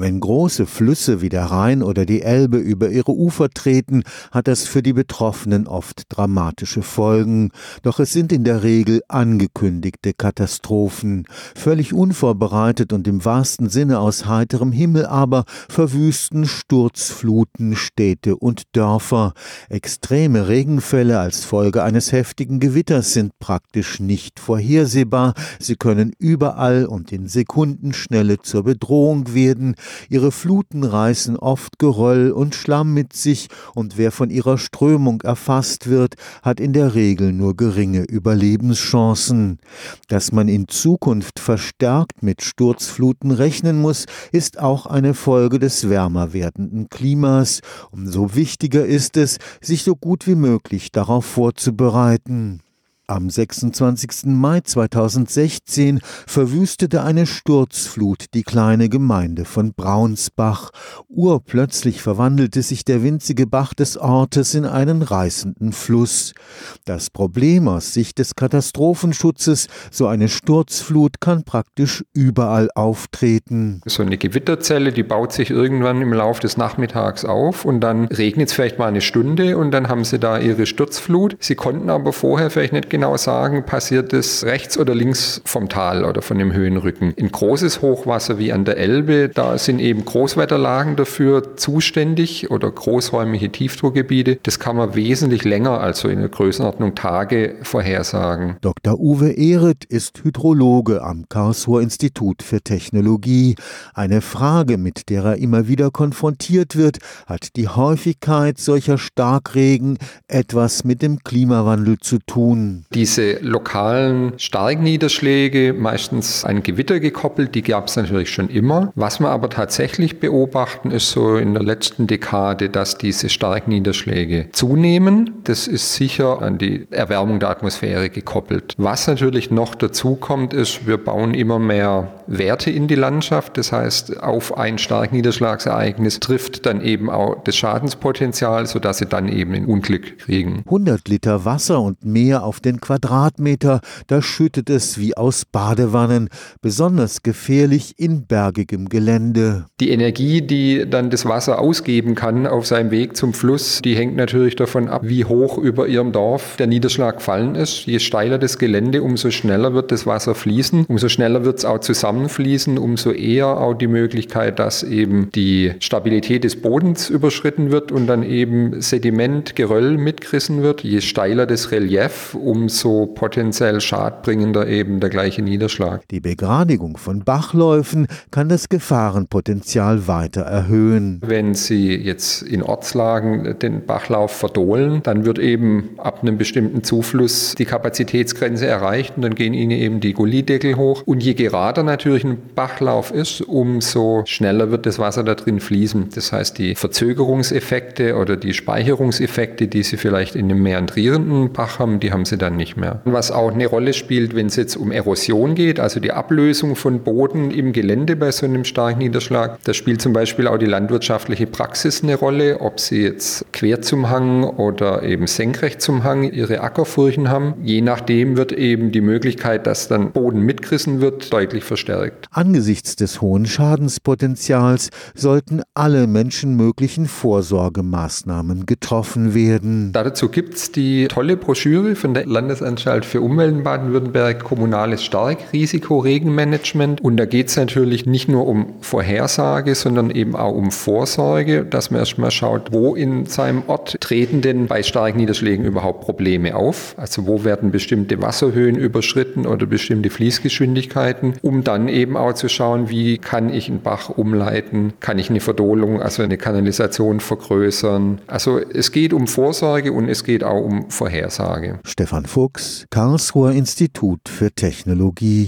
Wenn große Flüsse wie der Rhein oder die Elbe über ihre Ufer treten, hat das für die Betroffenen oft dramatische Folgen. Doch es sind in der Regel angekündigte Katastrophen. Völlig unvorbereitet und im wahrsten Sinne aus heiterem Himmel aber verwüsten Sturzfluten Städte und Dörfer. Extreme Regenfälle als Folge eines heftigen Gewitters sind praktisch nicht vorhersehbar. Sie können überall und in Sekundenschnelle zur Bedrohung werden. Ihre Fluten reißen oft Geröll und Schlamm mit sich, und wer von ihrer Strömung erfasst wird, hat in der Regel nur geringe Überlebenschancen. Dass man in Zukunft verstärkt mit Sturzfluten rechnen muss, ist auch eine Folge des wärmer werdenden Klimas. Umso wichtiger ist es, sich so gut wie möglich darauf vorzubereiten. Am 26. Mai 2016 verwüstete eine Sturzflut die kleine Gemeinde von Braunsbach. Urplötzlich verwandelte sich der winzige Bach des Ortes in einen reißenden Fluss. Das Problem aus Sicht des Katastrophenschutzes, so eine Sturzflut kann praktisch überall auftreten. So eine Gewitterzelle, die baut sich irgendwann im Laufe des Nachmittags auf und dann regnet es vielleicht mal eine Stunde und dann haben sie da ihre Sturzflut. Sie konnten aber vorher vielleicht nicht genau genau sagen, passiert es rechts oder links vom Tal oder von dem Höhenrücken. In großes Hochwasser wie an der Elbe, da sind eben Großwetterlagen dafür zuständig oder großräumige Tiefdruckgebiete. Das kann man wesentlich länger, also in der Größenordnung Tage, vorhersagen. Dr. Uwe Ehret ist Hydrologe am Karlsruher Institut für Technologie. Eine Frage, mit der er immer wieder konfrontiert wird, hat die Häufigkeit solcher Starkregen etwas mit dem Klimawandel zu tun. Diese lokalen Starkniederschläge, meistens ein Gewitter gekoppelt, die gab es natürlich schon immer. Was wir aber tatsächlich beobachten, ist so in der letzten Dekade, dass diese Starkniederschläge zunehmen. Das ist sicher an die Erwärmung der Atmosphäre gekoppelt. Was natürlich noch dazu kommt, ist, wir bauen immer mehr Werte in die Landschaft. Das heißt, auf ein Starkniederschlagsereignis trifft dann eben auch das Schadenspotenzial, sodass sie dann eben ein Unglück kriegen. 100 Liter Wasser und mehr auf den Quadratmeter, da schüttet es wie aus Badewannen, besonders gefährlich in bergigem Gelände. Die Energie, die dann das Wasser ausgeben kann auf seinem Weg zum Fluss, die hängt natürlich davon ab, wie hoch über ihrem Dorf der Niederschlag gefallen ist. Je steiler das Gelände, umso schneller wird das Wasser fließen, umso schneller wird es auch zusammenfließen, umso eher auch die Möglichkeit, dass eben die Stabilität des Bodens überschritten wird und dann eben Sediment, Geröll mitgerissen wird. Je steiler das Relief, umso umso potenziell schadbringender eben der gleiche Niederschlag. Die Begradigung von Bachläufen kann das Gefahrenpotenzial weiter erhöhen. Wenn Sie jetzt in Ortslagen den Bachlauf verdohlen, dann wird eben ab einem bestimmten Zufluss die Kapazitätsgrenze erreicht und dann gehen Ihnen eben die Gullideckel hoch. Und je gerader natürlich ein Bachlauf ist, umso schneller wird das Wasser da drin fließen. Das heißt, die Verzögerungseffekte oder die Speicherungseffekte, die Sie vielleicht in einem meandrierenden Bach haben, die haben Sie dann nicht mehr. Was auch eine Rolle spielt, wenn es jetzt um Erosion geht, also die Ablösung von Boden im Gelände bei so einem starken Niederschlag, da spielt zum Beispiel auch die landwirtschaftliche Praxis eine Rolle, ob sie jetzt quer zum Hang oder eben senkrecht zum Hang ihre Ackerfurchen haben. Je nachdem wird eben die Möglichkeit, dass dann Boden mitgerissen wird, deutlich verstärkt. Angesichts des hohen Schadenspotenzials sollten alle menschenmöglichen Vorsorgemaßnahmen getroffen werden. Dazu gibt es die tolle Broschüre von der Land Landesanstalt für Umwelt in Baden-Württemberg kommunales Starkrisiko-Regenmanagement. Und da geht es natürlich nicht nur um Vorhersage, sondern eben auch um Vorsorge, dass man erstmal schaut, wo in seinem Ort treten denn bei starken Niederschlägen überhaupt Probleme auf. Also wo werden bestimmte Wasserhöhen überschritten oder bestimmte Fließgeschwindigkeiten, um dann eben auch zu schauen, wie kann ich einen Bach umleiten, kann ich eine Verdohlung, also eine Kanalisation vergrößern. Also es geht um Vorsorge und es geht auch um Vorhersage. Stefan Fuchs, Karlsruher Institut für Technologie